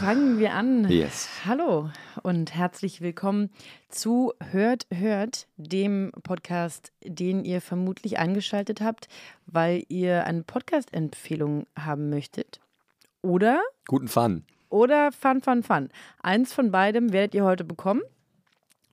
Fangen wir an. Yes. Hallo und herzlich willkommen zu Hört, Hört, dem Podcast, den ihr vermutlich eingeschaltet habt, weil ihr eine Podcast-Empfehlung haben möchtet. Oder, Guten Fun. oder Fun, Fun, Fun. Eins von beidem werdet ihr heute bekommen.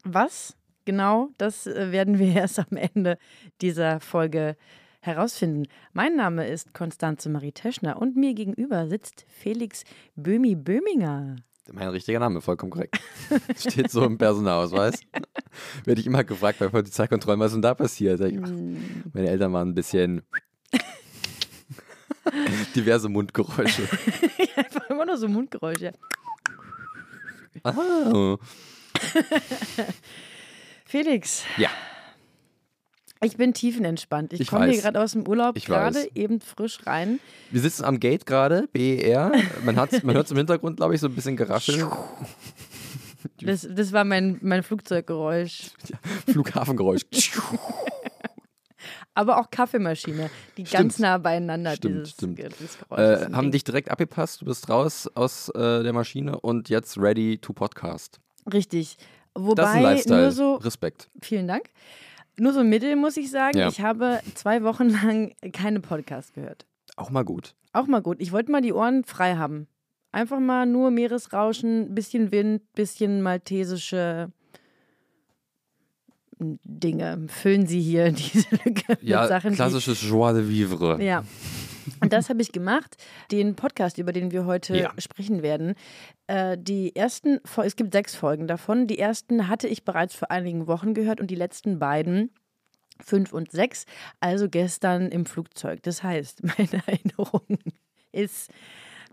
Was genau, das äh, werden wir erst am Ende dieser Folge herausfinden. Mein Name ist Konstanze Marie Teschner und mir gegenüber sitzt Felix Böhmi Böhminger. Mein richtiger Name, vollkommen korrekt. Steht so im Personalausweis. Werde ich immer gefragt bei Polizeikontrollen, was ist denn da passiert? Ich, ach, meine Eltern waren ein bisschen diverse Mundgeräusche. Einfach immer nur so Mundgeräusche. Ah. Felix, Ja, ich bin tiefenentspannt. Ich, Ich komme hier gerade aus dem Urlaub, gerade eben frisch rein. wir sitzen am Gate gerade, BER. Man, man hört im Hintergrund, glaube ich, so ein bisschen geraschelt. Das, das war mein, mein Flugzeuggeräusch. Flughafengeräusch. Aber auch Kaffeemaschine, die ganz Stimmt. nah beieinander Stimmt, dieses, stimmt. dieses Geräusch. Äh, ist ein haben Ding. dich direkt abgepasst, du bist raus aus äh, der Maschine und jetzt ready to podcast. Richtig. Das ist ein Wobei Lifestyle. nur so, Respekt. vielen Dank, nur so mittel muss ich sagen, Ja. ich habe zwei Wochen lang keine Podcasts gehört. Auch mal gut. Auch mal gut. Ich wollte mal die Ohren frei haben. Einfach mal nur Meeresrauschen, bisschen Wind, bisschen maltesische Dinge. Füllen Sie hier diese Lücke Ja, mit Sachen. klassisches Joie de vivre. Ja. Und das habe ich gemacht. Den Podcast, über den wir heute Ja. sprechen werden. Äh, die ersten, es gibt sechs Folgen davon. Die ersten hatte ich bereits vor einigen Wochen gehört und die letzten beiden fünf und sechs, also gestern im Flugzeug. Das heißt, meine Erinnerung ist,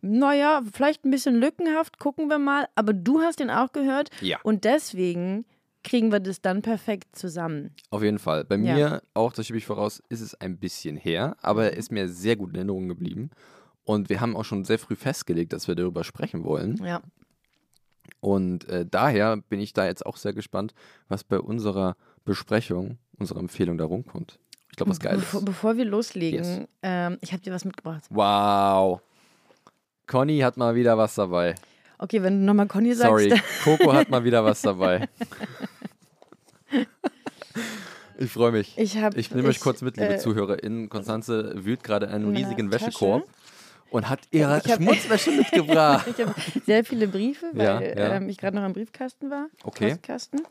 naja, vielleicht ein bisschen lückenhaft, gucken wir mal, aber du hast den auch gehört Ja. und deswegen kriegen wir das dann perfekt zusammen. Auf jeden Fall. Bei Ja. mir, auch das schiebe ich voraus, ist es ein bisschen her, aber er ist mir sehr gut in Erinnerung geblieben. Und wir haben auch schon sehr früh festgelegt, dass wir darüber sprechen wollen. Ja. Und äh, daher bin ich da jetzt auch sehr gespannt, was bei unserer Besprechung, unserer Empfehlung da rumkommt. Ich glaube, was geil Bevor, ist. bevor wir loslegen, Yes. ähm, ich habe dir was mitgebracht. Wow. Conny hat mal wieder was dabei. Okay, wenn du nochmal Conny sagst. Sorry, Coco hat mal wieder was dabei. Ich freue mich. Ich habe. Ich nehme euch kurz mit, liebe äh, ZuhörerInnen. Konstanze wühlt gerade einen in riesigen. Wäschekorb und hat ihre hab- Schmutzwäsche mitgebracht. Ich habe sehr viele Briefe, weil Ja, ja. Ähm, ich gerade noch am Briefkasten war. Okay. Postkasten.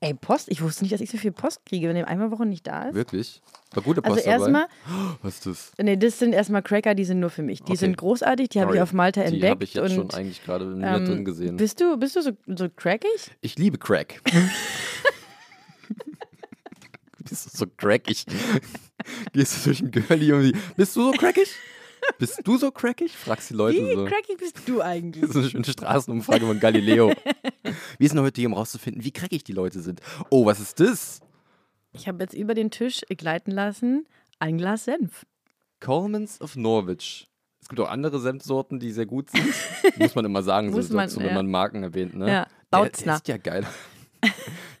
Ey, Post, ich wusste nicht, dass ich so viel Post kriege, wenn der einmal Woche nicht da ist. Wirklich? War gute Also Post erstmal, dabei? Was ist das? nee, das sind erstmal Cracker, die sind nur für mich. Die Okay. sind großartig, die habe ich auf Malta Die entdeckt. habe ich jetzt und, schon eigentlich gerade in ähm, drin gesehen. Bist du, bist du so, so crackig? Ich liebe Crack. du bist so crackig. Gehst du durch ein Girlie um die. Bist du so crackig? Bist du so crackig? Fragst die Leute Wie so. crackig bist du eigentlich? Das ist eine schöne Straßenumfrage von Galileo. Wir sind heute hier, um rauszufinden, wie crackig die Leute sind. Oh, was ist das? Ich habe jetzt über den Tisch gleiten lassen ein Glas Senf. Coleman's of Norwich. Es gibt auch andere Senfsorten, die sehr gut sind. Muss man immer sagen, so, man, dazu, wenn ja. man Marken erwähnt. Ne? Ja, der, der Bautzner. sieht ja geil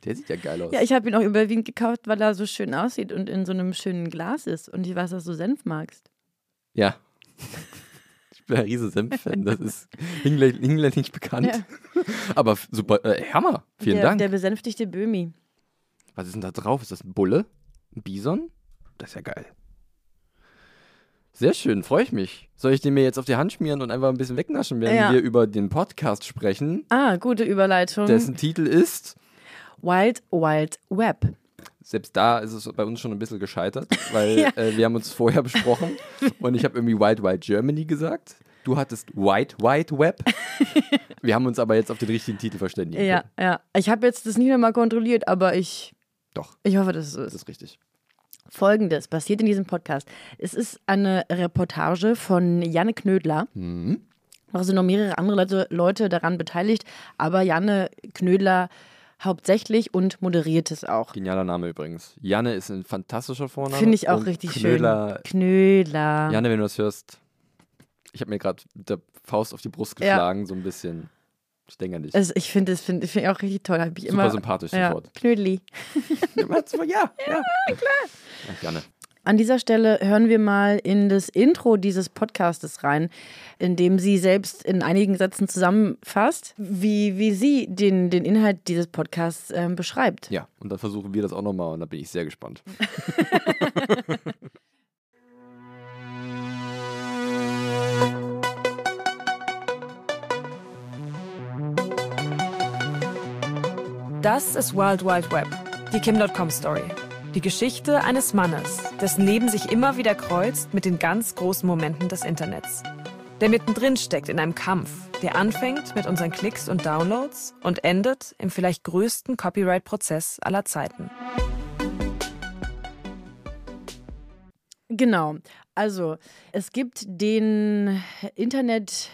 Der sieht ja geil aus. Ja, ich habe ihn auch überwiegend gekauft, weil er so schön aussieht und in so einem schönen Glas ist. Und ich weiß, dass du Senf magst. Ja. Ich bin ein riesen Senf-Fan. Das ist hinlänglich hinlänglich nicht bekannt. Ja. Aber super, äh, Hammer. Vielen der, Dank. Der besänftigte Böhmi. Was ist denn da drauf? Ist das ein Bulle? Ein Bison? Das ist ja geil. Sehr schön, freue ich mich. Soll ich den mir jetzt auf die Hand schmieren und einfach ein bisschen wegnaschen, während Ja. wir über den Podcast sprechen, Ah, gute Überleitung. dessen Titel ist, Wild Wild Web. selbst da ist es bei uns schon ein bisschen gescheitert, weil Ja. äh, wir haben uns vorher besprochen und ich habe irgendwie Wild Wild Germany gesagt. Du hattest White White Web. Wir haben uns aber jetzt auf den richtigen Titel verständigt. Ja, ja. Ich habe jetzt das nicht mehr mal kontrolliert, aber ich, Doch, ich hoffe, dass es so das ist. ist richtig. Folgendes passiert in diesem Podcast. Es ist eine Reportage von Janne Knödler. Mhm. Noch sind noch mehrere andere Leute, Leute daran beteiligt, aber Janne Knödler hauptsächlich und moderiert es auch. Genialer Name übrigens. Janne ist ein fantastischer Vorname. Finde ich auch und richtig Knödler, schön. Knödler. Janne, wenn du das hörst, ich habe mir gerade mit der Faust auf die Brust Ja. geschlagen, so ein bisschen. Ich denke an dich. Also ich finde es find, find auch richtig toll. Hab ich Super immer, sympathisch ja, sofort. Knödli. ja, ja, klar. Ach, Janne. An dieser Stelle hören wir mal in das Intro dieses Podcastes rein, in dem sie selbst in einigen Sätzen zusammenfasst, wie, wie sie den, den Inhalt dieses Podcasts ähm, beschreibt. Ja, und dann versuchen wir das auch nochmal und da bin ich sehr gespannt. Das ist Wild Wild Web, die Kim.com Story. Die Geschichte eines Mannes, dessen Leben sich immer wieder kreuzt mit den ganz großen Momenten des Internets. Der mittendrin steckt in einem Kampf, der anfängt mit unseren Klicks und Downloads und endet im vielleicht größten Copyright-Prozess aller Zeiten. Genau. Also, es gibt den Internet.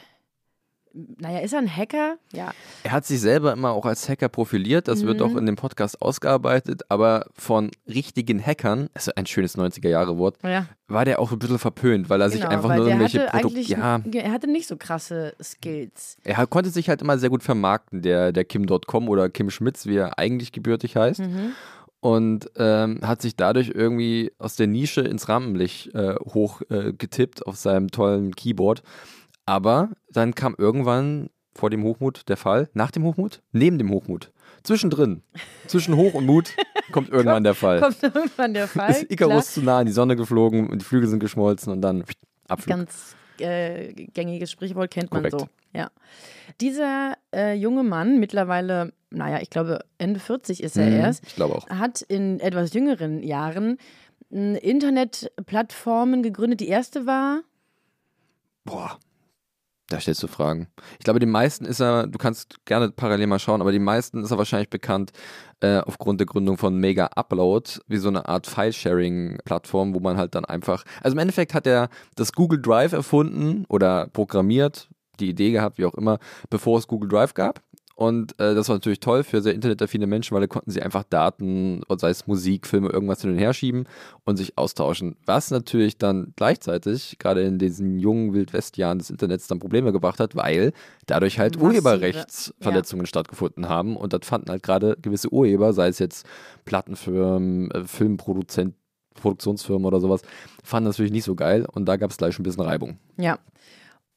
Naja, ist er ein Hacker? Ja. Er hat sich selber immer auch als Hacker profiliert, das wird auch in dem Podcast ausgearbeitet, aber von richtigen Hackern, das ist ein schönes 90er-Jahre-Wort, ja. war der auch ein bisschen verpönt, weil er sich genau, einfach weil nur irgendwelche Produkte. eigentlich, Ja, er hatte nicht so krasse Skills. er konnte sich halt immer sehr gut vermarkten, der, der Kim.com oder Kim Schmitz, wie er eigentlich gebürtig heißt. Mhm. Und ähm, hat sich dadurch irgendwie aus der Nische ins Rampenlicht äh, hoch äh, getippt auf seinem tollen Keyboard. Aber dann kam irgendwann vor dem Hochmut der Fall, nach dem Hochmut, neben dem Hochmut, zwischendrin, zwischen Hoch und Mut kommt irgendwann der Fall. Kommt irgendwann der Fall. ist Icarus zu nah an die Sonne geflogen und die Flügel sind geschmolzen und dann Abflug. Ganz äh, gängiges Sprichwort kennt man Korrekt. so. Ja. Dieser äh, junge Mann, mittlerweile, naja, ich glaube Ende 40 ist er Mhm, erst, Ich glaube auch. hat in etwas jüngeren Jahren m, Internetplattformen gegründet. Die erste war, Boah, da stellst du Fragen. Ich glaube, den meisten ist er, du kannst gerne parallel mal schauen, aber die meisten ist er wahrscheinlich bekannt äh, aufgrund der Gründung von Mega Upload, wie so eine Art File-Sharing-Plattform, wo man halt dann einfach, also im Endeffekt hat er das Google Drive erfunden oder programmiert, die Idee gehabt, wie auch immer, bevor es Google Drive gab. Und äh, das war natürlich toll für sehr internetaffine Menschen, weil da konnten sie einfach Daten, sei es Musik, Filme, irgendwas hin und her schieben und sich austauschen. Was natürlich dann gleichzeitig, gerade in diesen jungen Wildwestjahren des Internets, dann Probleme gebracht hat, weil dadurch halt Massive, Urheberrechtsverletzungen stattgefunden haben. Und das fanden halt gerade gewisse Urheber, sei es jetzt Plattenfirmen, äh, Filmproduzent, Produktionsfirmen oder sowas, fanden das natürlich nicht so geil. Und da gab es gleich ein bisschen Reibung. ja.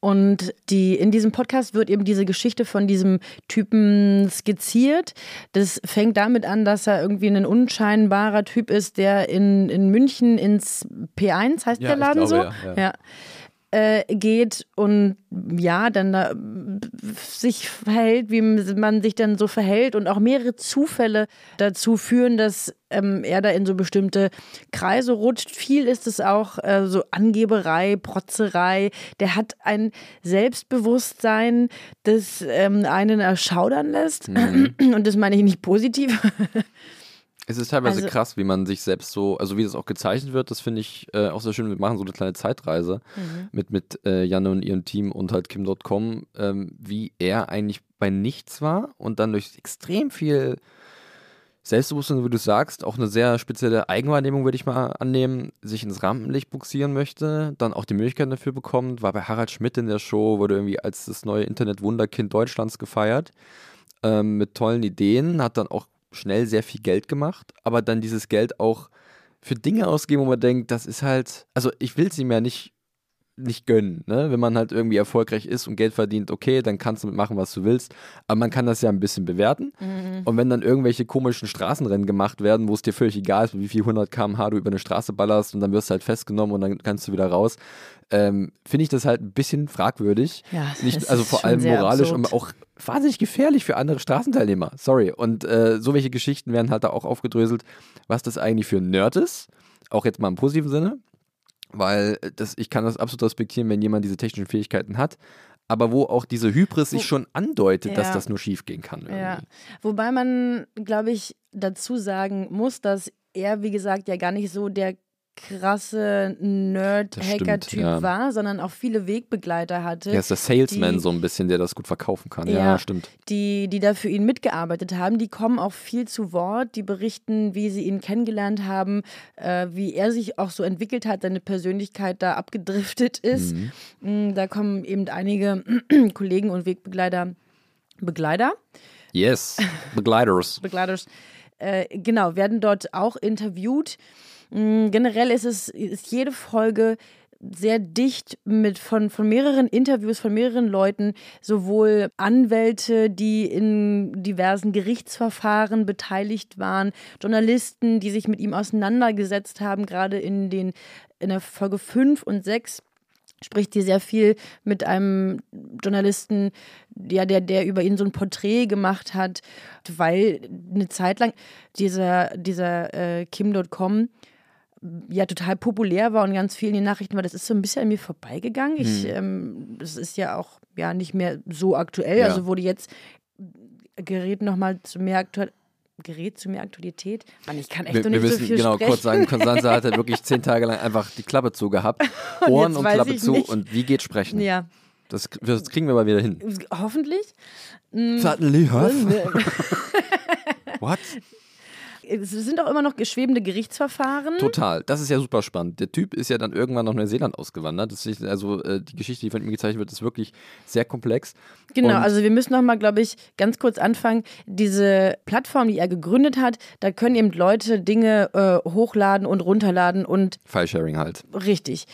Und die, in diesem Podcast wird eben diese Geschichte von diesem Typen skizziert. Das fängt damit an, dass er irgendwie ein unscheinbarer Typ ist, der in, in München ins P1, heißt Ja, der Laden glaube, so? ja, ja. Äh, geht und ja, dann da sich verhält, wie man sich dann so verhält und auch mehrere Zufälle dazu führen, dass ähm, er da in so bestimmte Kreise rutscht. Viel ist es auch äh, so Angeberei, Protzerei. Der hat ein Selbstbewusstsein, das ähm, einen erschaudern lässt. Und das meine ich nicht positiv. Es ist teilweise Also- krass, wie man sich selbst so, also wie das auch gezeichnet wird, das finde ich äh, auch sehr schön. Wir machen so eine kleine Zeitreise mit, mit äh, Janne und ihrem Team und halt Kim.com, ähm, wie er eigentlich bei nichts war und dann durch extrem viel Selbstbewusstsein, wie du sagst, auch eine sehr spezielle Eigenwahrnehmung, würde ich mal annehmen, sich ins Rampenlicht buxieren möchte, dann auch die Möglichkeit dafür bekommt, war bei Harald Schmidt in der Show, wurde irgendwie als das neue Internet-Wunderkind Deutschlands gefeiert, ähm, mit tollen Ideen, hat dann auch schnell sehr viel Geld gemacht, aber dann dieses Geld auch für Dinge ausgeben, wo man denkt, das ist halt, also ich will es ihm ja nicht, nicht gönnen, ne? Wenn man halt irgendwie erfolgreich ist und Geld verdient, okay, dann kannst du mitmachen, was du willst, aber man kann das ja ein bisschen bewerten. Und wenn dann irgendwelche komischen Straßenrennen gemacht werden, wo es dir völlig egal ist, wie viel 100 km/h du über eine Straße ballerst und dann wirst du halt festgenommen und dann kannst du wieder raus, ähm, finde ich das halt ein bisschen fragwürdig. Ja, Nicht, also vor allem moralisch absurd. und auch wahnsinnig gefährlich für andere Straßenteilnehmer. Sorry. Und äh, so welche Geschichten werden halt da auch aufgedröselt, was das eigentlich für ein Nerd ist. Auch jetzt mal im positiven Sinne. Weil das, ich kann das absolut respektieren, wenn jemand diese technischen Fähigkeiten hat. Aber wo auch diese Hybris sich schon andeutet, dass Ja. das nur schief gehen kann. Irgendwie. Ja, wobei man, glaube ich, dazu sagen muss, dass er, wie gesagt, ja gar nicht so der krasse Nerd-Hacker-Typ ja. war, sondern auch viele Wegbegleiter hatte. Er ist der Salesman die- so ein bisschen, der das gut verkaufen kann. Ja, Ja. stimmt. die, die da für ihn mitgearbeitet haben, die kommen auch viel zu Wort, die berichten, wie sie ihn kennengelernt haben, äh, wie er sich auch so entwickelt hat, seine Persönlichkeit da abgedriftet ist. Mm, Da kommen eben einige Kollegen und Wegbegleiter, Begleiter, Yes, Begleiters. Begleiters, äh, genau, werden dort auch interviewt. Mm, Generell ist es ist jede Folge sehr dicht mit von, von mehreren Interviews von mehreren Leuten, sowohl Anwälte, die in diversen Gerichtsverfahren beteiligt waren, Journalisten, die sich mit ihm auseinandergesetzt haben, gerade in den in der Folge 5 und 6 spricht hier sehr viel mit einem Journalisten, ja, der, der über ihn so ein Porträt gemacht hat, weil eine Zeit lang dieser, dieser äh, Kim.com ja total populär war und ganz viel in den Nachrichten war. Das ist so ein bisschen an mir vorbeigegangen. Ich, ähm, das ist ja auch ja nicht mehr so aktuell. Ja. Also wurde jetzt gerät nochmal zu mehr aktuell. Gerät zu mehr Aktualität. Mann, ich kann echt Wir, noch wir nicht müssen so viel genau sprechen. kurz sagen, Konstanze hat halt wirklich zehn Tage lang einfach die Klappe zu gehabt. Ohren und weiß Klappe zu nicht. und wie geht sprechen? Ja, Das, das kriegen wir mal wieder hin. hoffentlich. Suddenly, huh? What? Es sind auch immer noch schwebende Gerichtsverfahren. Total. Das ist ja super spannend. Der Typ ist ja dann irgendwann nach Neuseeland ausgewandert. Ist, also äh, die Geschichte, die von ihm gezeichnet wird, ist wirklich sehr komplex. Genau, Und- also wir müssen noch mal, glaube ich, ganz kurz anfangen. Diese Plattform, die er gegründet hat, da können eben Leute Dinge äh, hochladen und runterladen und File-Sharing halt. richtig.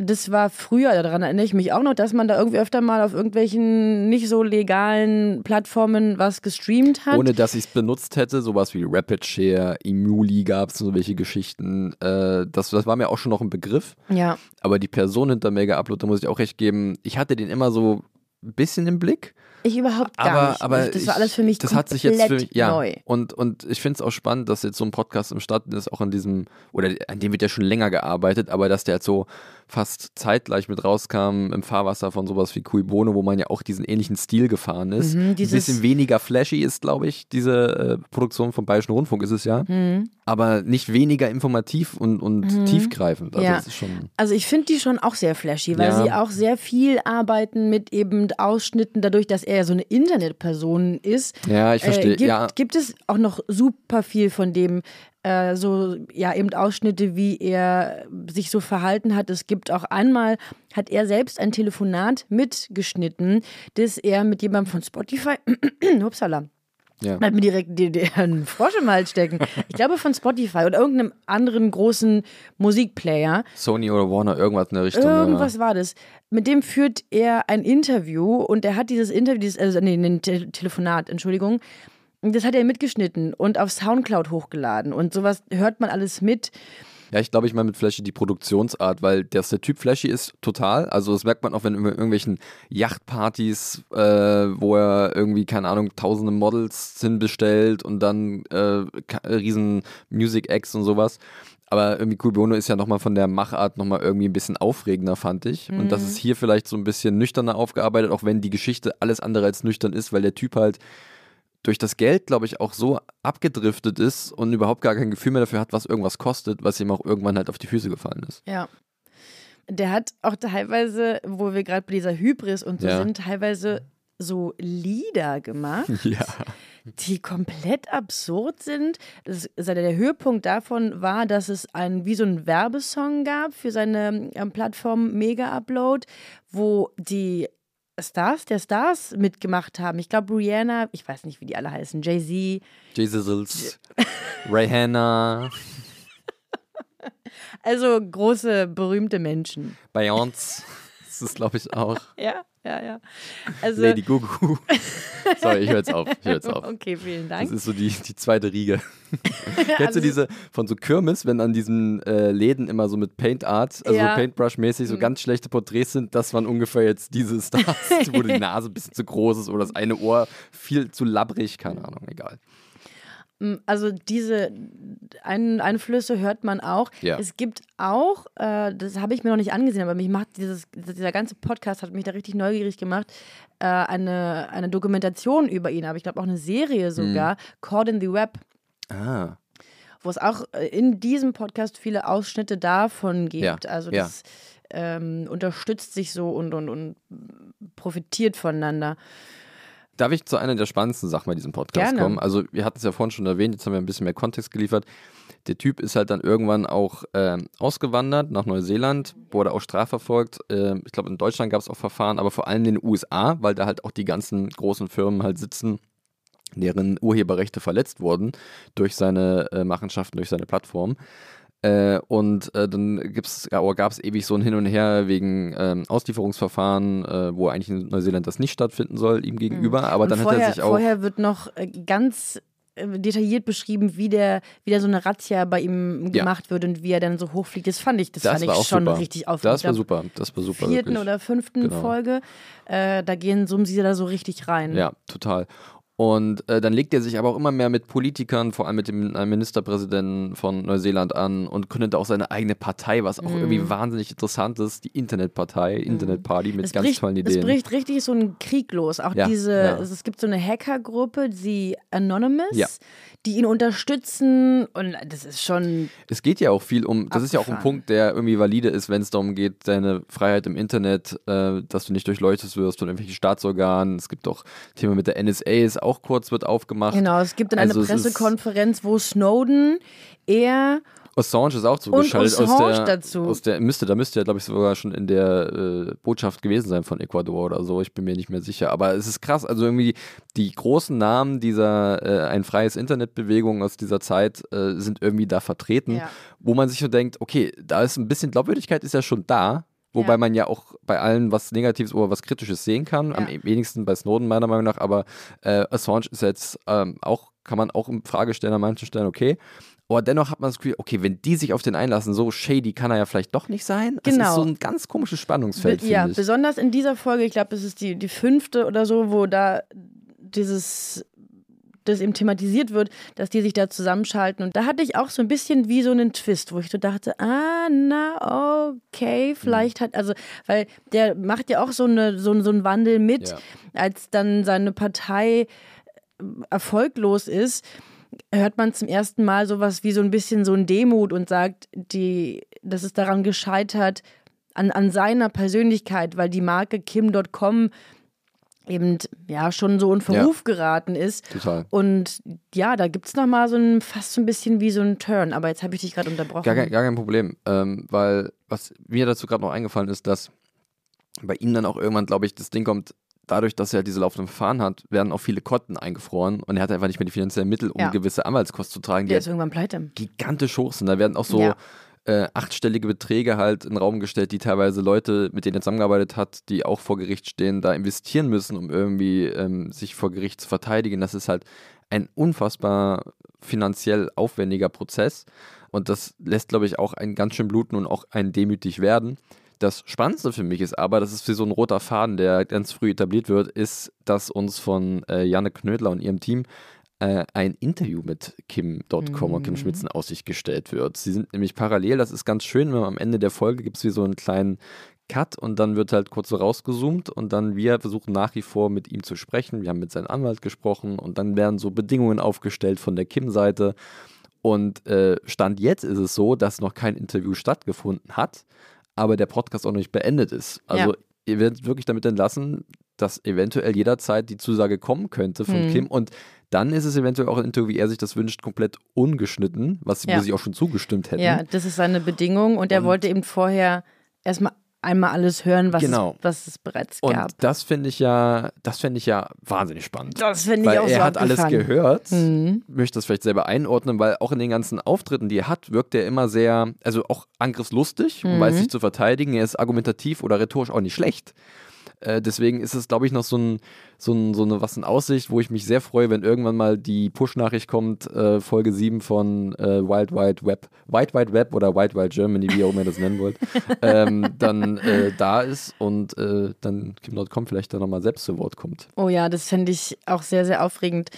Das war früher, daran erinnere ich mich auch noch, dass man da irgendwie öfter mal auf irgendwelchen nicht so legalen Plattformen was gestreamt hat. Ohne dass ich es benutzt hätte, sowas wie Rapid Share, Emuli gab es, so welche Geschichten. Äh, das, das war mir auch schon noch ein Begriff. ja, Aber die Person hinter Mega Upload, da muss ich auch recht geben, ich hatte den immer so ein bisschen im Blick. Ich überhaupt gar aber, nicht. aber Also das war ich- alles für mich das komplett hat sich jetzt für mich, ja, neu. Und, und ich finde es auch spannend, dass jetzt so ein Podcast im Start ist, auch an diesem, oder an dem wird ja schon länger gearbeitet, aber dass der jetzt so fast zeitgleich mit rauskam im Fahrwasser von sowas wie Cui Bono, wo man ja auch diesen ähnlichen Stil gefahren ist. Mhm, ein bisschen weniger flashy ist, glaube ich, diese äh, Produktion vom Bayerischen Rundfunk ist es ja, Mhm. aber nicht weniger informativ und, und tiefgreifend. Also Ja. Also ich finde die schon auch sehr flashy, weil Ja. sie auch sehr viel arbeiten mit eben Ausschnitten, dadurch, dass er ja so eine Internetperson ist. ja, ich verstehe, Äh, gibt, ja. gibt es auch noch super viel von dem, äh, so ja eben Ausschnitte, wie er sich so verhalten hat. Es gibt auch einmal, hat er selbst ein Telefonat mitgeschnitten, das er mit jemandem von Spotify, upsala, Ja. hat mir direkt einen Frosch im Hals stecken. Ich glaube von Spotify oder irgendeinem anderen großen Musikplayer. Sony oder Warner, irgendwas in der Richtung. Irgendwas war das. Mit dem führt er ein Interview und er hat dieses Interview, dieses, also nee, ein Te Telefonat, Entschuldigung, das hat er mitgeschnitten und auf Soundcloud hochgeladen und sowas hört man alles mit. Ja, ich glaube, ich meine mit Flashy die Produktionsart, weil dass der Typ Flashy ist, total. Also das merkt man auch, wenn in irgendwelchen Yachtpartys, äh, wo er irgendwie, keine Ahnung, tausende Models hinbestellt und dann äh, ka- riesen Music Acts und sowas. Aber irgendwie Cool Bono ist ja nochmal von der Machart nochmal irgendwie ein bisschen aufregender, fand ich. Und das ist hier vielleicht so ein bisschen nüchterner aufgearbeitet, auch wenn die Geschichte alles andere als nüchtern ist, weil der Typ halt durch das Geld, glaube ich, auch so abgedriftet ist und überhaupt gar kein Gefühl mehr dafür hat, was irgendwas kostet, was ihm auch irgendwann halt auf die Füße gefallen ist. Ja. Der hat auch teilweise, wo wir gerade bei dieser Hybris und so Ja. sind, teilweise so Lieder gemacht. Ja. die komplett absurd sind. Das, also der Höhepunkt davon war, dass es ein, wie so einen Werbesong gab für seine ähm, Plattform Mega Upload, wo die Stars der Stars mitgemacht haben. Ich glaube, Rihanna, ich weiß nicht, wie die alle heißen, Jay-Z, Jesus, Rihanna, also große, berühmte Menschen. Beyoncé, das ist, glaube ich, auch. Ja, ja, ja. Also, Lady Gugu. Sorry, ich höre jetzt auf. Ich höre jetzt auf. Okay, vielen Das Dank. ist so die, die zweite Riege. Kennst du Also- diese von so Kirmes, wenn an diesen äh, Läden immer so mit Paint Art, also Ja. Mhm. Paintbrush-mäßig, so ganz schlechte Porträts sind? Das waren ungefähr jetzt diese Stars, wo die Nase ein bisschen zu groß ist oder das eine Ohr viel zu labbrig, keine Ahnung, egal. Also diese Ein Einflüsse hört man auch. Ja. Es gibt auch, äh, das habe ich mir noch nicht angesehen, aber mich macht dieses, dieser ganze Podcast hat mich da richtig neugierig gemacht, äh, eine, eine Dokumentation über ihn, aber ich glaube auch eine Serie sogar, Caught in the Web. Ah, wo es auch äh, in diesem Podcast viele Ausschnitte davon gibt. Ja, Also ja. das ähm, unterstützt sich so und, und, und profitiert voneinander. Darf ich zu einer der spannendsten Sachen bei diesem Podcast Gerne. kommen? Also, wir hatten es ja vorhin schon erwähnt, jetzt haben wir ein bisschen mehr Kontext geliefert. Der Typ ist halt dann irgendwann auch ähm, ausgewandert nach Neuseeland, wurde auch strafverfolgt. Ähm, ich glaube, in Deutschland gab es auch Verfahren, aber vor allem in den USA, weil da halt auch die ganzen großen Firmen halt sitzen, deren Urheberrechte verletzt wurden durch seine äh, Machenschaften, durch seine Plattform. Äh, und äh, dann gibt's, gab es ewig so ein Hin und Her wegen ähm, Auslieferungsverfahren, äh, wo eigentlich in Neuseeland das nicht stattfinden soll, ihm gegenüber. Aber und dann vorher, hat er sich auch. vorher wird noch äh, ganz äh, detailliert beschrieben, wie der, wie der so eine Razzia bei ihm Ja. gemacht wird und wie er dann so hochfliegt. Das fand ich, das, das fand war ich schon super. richtig aufregend. Das war super. Das war super. vierten wirklich. oder fünften Genau. Folge, äh, da gehen sie da so richtig rein. Ja, total. Und äh, dann legt er sich aber auch immer mehr mit Politikern, vor allem mit dem äh, Ministerpräsidenten von Neuseeland an und gründet auch seine eigene Partei, was auch irgendwie wahnsinnig interessant ist, die Internetpartei, Internetparty mit Es ganz bricht, tollen es Ideen. bricht richtig so ein Krieg los. Auch Ja, diese, ja. also es gibt so eine Hackergruppe, die Anonymous, Ja. die ihn unterstützen und das ist schon Es geht ja auch viel um, das ist ja auch ein Abgefahren. Punkt, der irgendwie valide ist, wenn es darum geht, deine Freiheit im Internet, äh, dass du nicht durchleuchtet wirst von irgendwelchen Staatsorganen. Es gibt auch Thema mit der NSA, ist auch kurz wird aufgemacht. Genau, es gibt dann eine Also ist- Pressekonferenz, wo Snowden, er Assange ist auch zugeschaltet aus Assange der, dazu. aus der müsste, da müsste er glaube ich sogar schon in der äh, Botschaft gewesen sein von Ecuador oder so. Ich bin mir nicht mehr sicher, aber es ist krass. Also irgendwie die großen Namen dieser äh, ein freies Internetbewegung aus dieser Zeit äh, sind irgendwie da vertreten, Ja. wo man sich so denkt, okay, da ist ein bisschen Glaubwürdigkeit ist ja schon da. Wobei Ja. man ja auch bei allen was Negatives oder was Kritisches sehen kann. Am Ja. wenigsten bei Snowden meiner Meinung nach. Aber äh, Assange ist jetzt ähm, auch, kann man auch in Frage stellen an manchen Stellen, okay. Aber dennoch hat man das Gefühl, okay, wenn die sich auf den einlassen, so shady kann er ja vielleicht doch nicht sein. Das Genau. ist so ein ganz komisches Spannungsfeld, Be- ja, ich. besonders in dieser Folge, ich glaube, es ist die, die fünfte oder so, wo da dieses das eben thematisiert wird, dass die sich da zusammenschalten. Und da hatte ich auch so ein bisschen wie so einen Twist, wo ich so dachte, ah, na, okay, vielleicht hat, also, weil der macht ja auch so, eine, so, so einen Wandel mit, Ja. als dann seine Partei äh, erfolglos ist, hört man zum ersten Mal sowas wie so ein bisschen so ein Demut und sagt, die, das ist daran gescheitert, an, an seiner Persönlichkeit, weil die Marke Kim.com eben ja schon so in Verruf geraten ist. Total. Und ja, da gibt es nochmal so ein, fast so ein bisschen wie so ein Turn. Aber jetzt habe ich dich gerade unterbrochen. Gar kein, gar kein Problem, ähm, weil was mir dazu gerade noch eingefallen ist, dass bei ihm dann auch irgendwann, glaube ich, das Ding kommt, dadurch, dass er diese laufenden Verfahren hat, werden auch viele Konten eingefroren und er hat einfach nicht mehr die finanziellen Mittel, um Ja. gewisse Anwaltskosten zu tragen, die Der halt ist irgendwann pleite. gigantisch hoch sind. Da werden auch so Ja. Äh, achtstellige Beträge halt in den Raum gestellt, die teilweise Leute, mit denen er zusammengearbeitet hat, die auch vor Gericht stehen, da investieren müssen, um irgendwie ähm, sich vor Gericht zu verteidigen. Das ist halt ein unfassbar finanziell aufwendiger Prozess. Und das lässt, glaube ich, auch einen ganz schön bluten und auch einen demütig werden. Das Spannendste für mich ist aber, das ist wie so ein roter Faden, der ganz früh etabliert wird, ist, dass uns von äh, Janne Knödler und ihrem Team äh, ein Interview mit Kim.com und Kim Schmitz in Aussicht gestellt wird. Sie sind nämlich parallel, das ist ganz schön, wenn man am Ende der Folge gibt es wie so einen kleinen Cut und dann wird halt kurz so rausgezoomt und dann wir versuchen nach wie vor mit ihm zu sprechen. Wir haben mit seinem Anwalt gesprochen und dann werden so Bedingungen aufgestellt von der Kim-Seite. Und äh, Stand jetzt ist es so, dass noch kein Interview stattgefunden hat, aber der Podcast auch noch nicht beendet ist. Also Ja. ihr werdet wirklich damit entlassen, dass eventuell jederzeit die Zusage kommen könnte von Mhm. Kim und dann ist es eventuell auch ein Interview, wie er sich das wünscht, komplett ungeschnitten, was Ja. wo sie auch schon zugestimmt hätten. Ja, das ist seine Bedingung. Und er Und- wollte eben vorher erstmal einmal alles hören, was, Genau. es, was es bereits Und gab. das finde ich ja, das finde ich ja wahnsinnig spannend. Das finde ich weil auch er so hat alles gehört, Mhm. möchte das vielleicht selber einordnen, weil auch in den ganzen Auftritten, die er hat, wirkt er immer sehr, also auch angriffslustig und Mhm. weiß sich zu verteidigen. Er ist argumentativ oder rhetorisch auch nicht schlecht. Äh, deswegen ist es, glaube ich, noch so, ein, so, ein, so eine was in Aussicht, wo ich mich sehr freue, wenn irgendwann mal die Push-Nachricht kommt, äh, Folge 7 von äh, Wild Wild Web, Wild Wild Web oder Wild Wild Germany, wie auch immer ihr das nennen wollt, ähm, dann äh, da ist und äh, dann Kim.com vielleicht dann nochmal selbst zu Wort kommt. Oh ja, das fände ich auch sehr, sehr aufregend.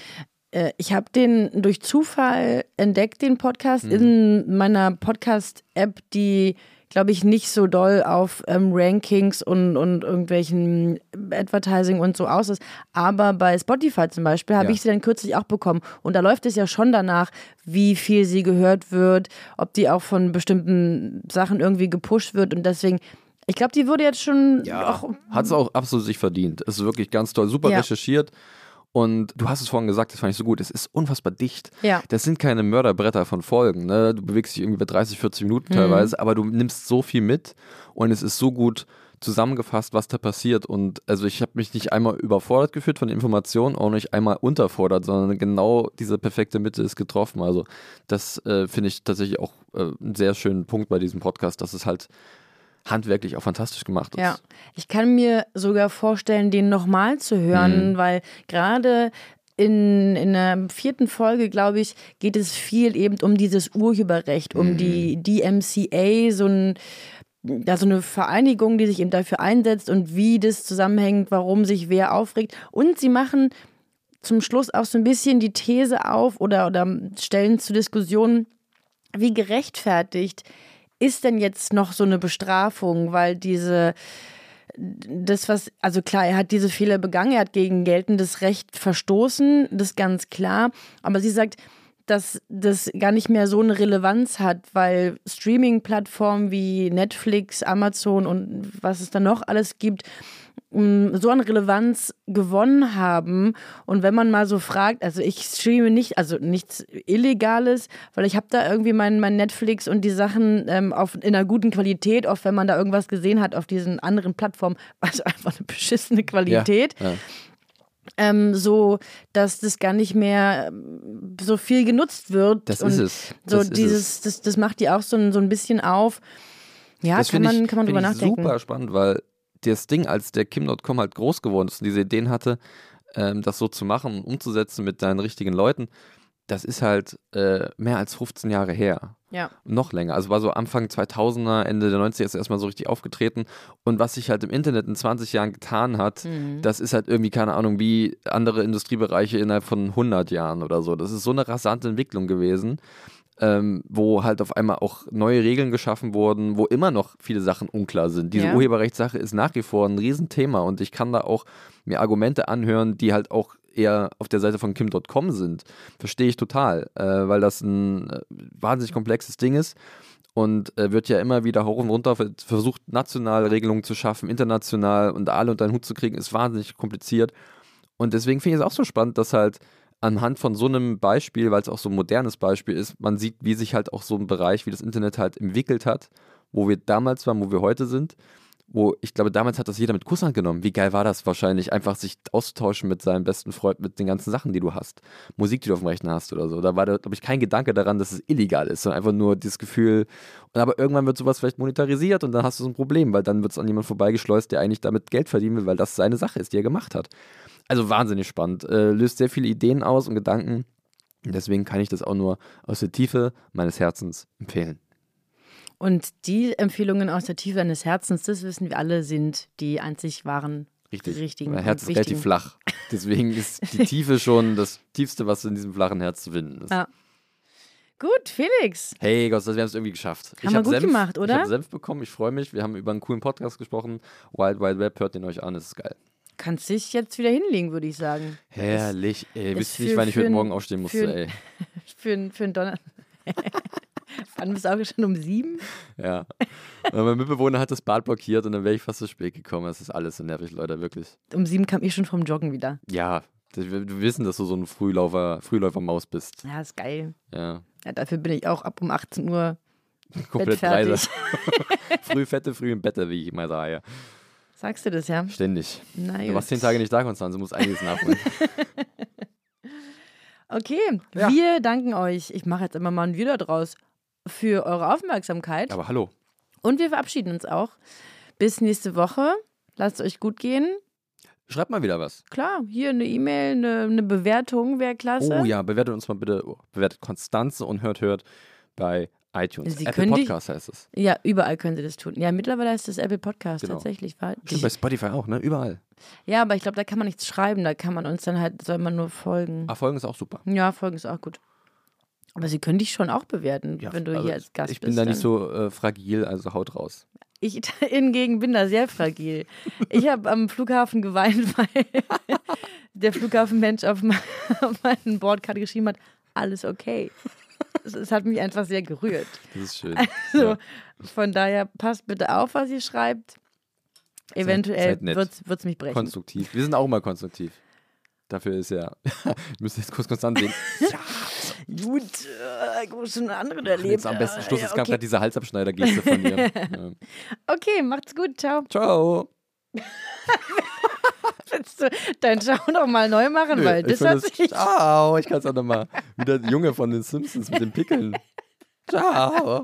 Ich habe den durch Zufall entdeckt, den Podcast, Mhm. in meiner Podcast-App, die glaube ich, nicht so doll auf ähm, Rankings und, und irgendwelchen Advertising und so aus ist. Aber bei Spotify zum Beispiel habe Ja. ich sie dann kürzlich auch bekommen. Und da läuft es ja schon danach, wie viel sie gehört wird, ob die auch von bestimmten Sachen irgendwie gepusht wird. Und deswegen, ich glaube, die wurde jetzt schon auch Hat es auch absolut sich verdient. Es ist wirklich ganz toll, super Ja. recherchiert. Und du hast es vorhin gesagt, das fand ich so gut. Es ist unfassbar dicht. Ja. Das sind keine Mörderbretter von Folgen. Ne? Du bewegst dich irgendwie bei 30, 40 Mhm. Minuten teilweise, aber du nimmst so viel mit und es ist so gut zusammengefasst, was da passiert. Und also ich habe mich nicht einmal überfordert gefühlt von Informationen, auch nicht einmal unterfordert, sondern genau diese perfekte Mitte ist getroffen. Also das äh, finde ich tatsächlich auch äh, einen sehr schönen Punkt bei diesem Podcast, dass es halt handwerklich auch fantastisch gemacht ist. Ja, ich kann mir sogar vorstellen, den nochmal zu hören, weil gerade in, in der vierten Folge, glaube ich, geht es viel eben um dieses Urheberrecht, um die DMCA, so ein ja, so eine Vereinigung, die sich eben dafür einsetzt und wie das zusammenhängt, warum sich wer aufregt. Und sie machen zum Schluss auch so ein bisschen die These auf oder, oder stellen zur Diskussion, wie gerechtfertigt ist denn jetzt noch so eine Bestrafung, weil diese das was also klar, er hat diese Fehler begangen, er hat gegen geltendes Recht verstoßen, das ganz klar, aber sie sagt, dass das gar nicht mehr so eine Relevanz hat, weil Streaming-Plattformen wie Netflix, Amazon und was es da noch alles gibt, mh, so an Relevanz gewonnen haben. Und wenn man mal so fragt, also ich streame nicht, also nichts Illegales, weil ich habe da irgendwie mein, mein Netflix und die Sachen ähm, auf, in einer guten Qualität, oft wenn man da irgendwas gesehen hat auf diesen anderen Plattformen, also einfach eine beschissene Qualität Ja. Ähm, so, dass das gar nicht mehr ähm, so viel genutzt wird. Das und ist es. So Das ist dieses, das, das macht die auch so ein, so ein bisschen auf. Ja, das kann man, ich, kann man drüber ich nachdenken. super spannend, weil das Ding, als der Kim.com halt groß geworden ist und diese Ideen hatte, ähm, das so zu machen und umzusetzen mit deinen richtigen Leuten, das ist halt äh, mehr als 15 Jahre her. Ja. Noch länger. Also war so Anfang 2000er, Ende der 90er ist erstmal so richtig aufgetreten. Und was sich halt im Internet in 20 Jahren getan hat, Mhm. das ist halt irgendwie, keine Ahnung, wie andere Industriebereiche innerhalb von 100 Jahren oder so. Das ist so eine rasante Entwicklung gewesen ähm, wo halt auf einmal auch neue Regeln geschaffen wurden, wo immer noch viele Sachen unklar sind. Diese Ja. Urheberrechtssache ist nach wie vor ein Riesenthema und ich kann da auch mir Argumente anhören, die halt auch eher auf der Seite von Kim.com sind. Verstehe ich total, äh, weil das ein äh, wahnsinnig komplexes Ding ist und äh, wird ja immer wieder hoch und runter ver- versucht, nationale Regelungen zu schaffen, international und alle unter den Hut zu kriegen, ist wahnsinnig kompliziert. Und deswegen finde ich es auch so spannend, dass halt anhand von so einem Beispiel, weil es auch so ein modernes Beispiel ist, man sieht, wie sich halt auch so ein Bereich wie das Internet halt entwickelt hat, wo wir damals waren, wo wir heute sind. Wo ich glaube, damals hat das jeder mit Kusshand genommen. Wie geil war das wahrscheinlich, einfach sich auszutauschen mit seinem besten Freund, mit den ganzen Sachen, die du hast. Musik, die du auf dem Rechner hast oder so. Da war glaube ich, kein Gedanke daran, dass es illegal ist, sondern einfach nur dieses Gefühl. Und aber irgendwann wird sowas vielleicht monetarisiert und dann hast du so ein Problem, weil dann wird es an jemand vorbeigeschleust, der eigentlich damit Geld verdienen will, weil das seine Sache ist, die er gemacht hat. Also wahnsinnig spannend. Äh, löst sehr viele Ideen aus und Gedanken. Deswegen kann ich das auch nur aus der Tiefe meines Herzens empfehlen. Und die Empfehlungen aus der Tiefe deines Herzens, das wissen wir alle, sind die einzig wahren, Richtig. richtigen. Mein Herz ist relativ flach. Deswegen ist die Tiefe schon das Tiefste, was in diesem flachen Herz zu finden ist. Ja. Gut, Felix. Hey Gott, wir haben es irgendwie geschafft. Haben wir hab gut Senf, gemacht, Ich oder? habe Senf bekommen, ich freue mich. Wir haben über einen coolen Podcast gesprochen. Wild Wild Web, hört den euch an, es ist geil. Kannst dich jetzt wieder hinlegen, würde ich sagen. Herrlich, ey. Wisst ihr nicht, für- wann ich für heute Morgen aufstehen musste, für ey. Für, einen- für einen Donner. Wann bist du auch schon um sieben? Ja. Und mein Mitbewohner hat das Bad blockiert und dann wäre ich fast zu spät gekommen. Das ist alles so nervig, Leute, wirklich. Um sieben kam ich schon vom Joggen wieder. Ja, wir wissen, dass du so ein Frühläufer, Frühläufer-Maus bist. Ja, ist geil. Ja. Ja, dafür bin ich auch ab um 18 Uhr Komplett bettfertig. breite. früh Fette, früh im Bette, wie ich immer sage. Sagst du das, ja? Ständig. Na Du warst zehn Tage nicht da, Konstanze, du musst einiges nachholen. Okay, Ja. wir danken euch. Ich mache jetzt immer mal ein Video draus für eure Aufmerksamkeit. Aber hallo. Und wir verabschieden uns auch. Bis nächste Woche. Lasst es euch gut gehen. Schreibt mal wieder was. Klar, hier eine E-Mail, eine, eine Bewertung wäre klasse. Oh ja, bewertet uns mal bitte, bewertet Konstanze und hört, hört bei iTunes. Sie Apple können die- Podcast heißt es. Ja, überall können sie das tun. Ja, mittlerweile ist das Apple Podcast Genau. tatsächlich. War Stimmt, bei Spotify auch, ne? Überall. ja, aber ich glaube, da kann man nichts schreiben. Da kann man uns dann halt, soll man nur folgen. Ah, Folgen ist auch super. Ja, folgen ist auch gut. Aber sie können dich schon auch bewerten, Ja, wenn du also hier als Gast ich bist. bin da nicht so äh, fragil, also haut raus. Ich hingegen bin da sehr fragil. Ich habe am Flughafen geweint, weil der Flughafenmensch auf, me- auf meinen Bordkarte geschrieben hat, alles okay. Es, es hat mich einfach sehr gerührt. Das ist schön. So, Ja. Von daher passt bitte auf, was ihr schreibt. Eventuell wird es mich brechen. Konstruktiv. Wir sind auch mal konstruktiv. Dafür ist ja. Ihr müsst jetzt kurz konstant sehen. Gut, äh, schon andere erlebt. Jetzt am besten Schluss. Es okay. gerade diese Halsabschneider-Geste von mir. ja. okay, macht's gut, ciao. Ciao. Willst du dein Schau noch mal neu machen? Nö, Weil das hat sich... Ciao. Ich kann es auch nochmal. Wie der Junge von den Simpsons mit den Pickeln. Ciao.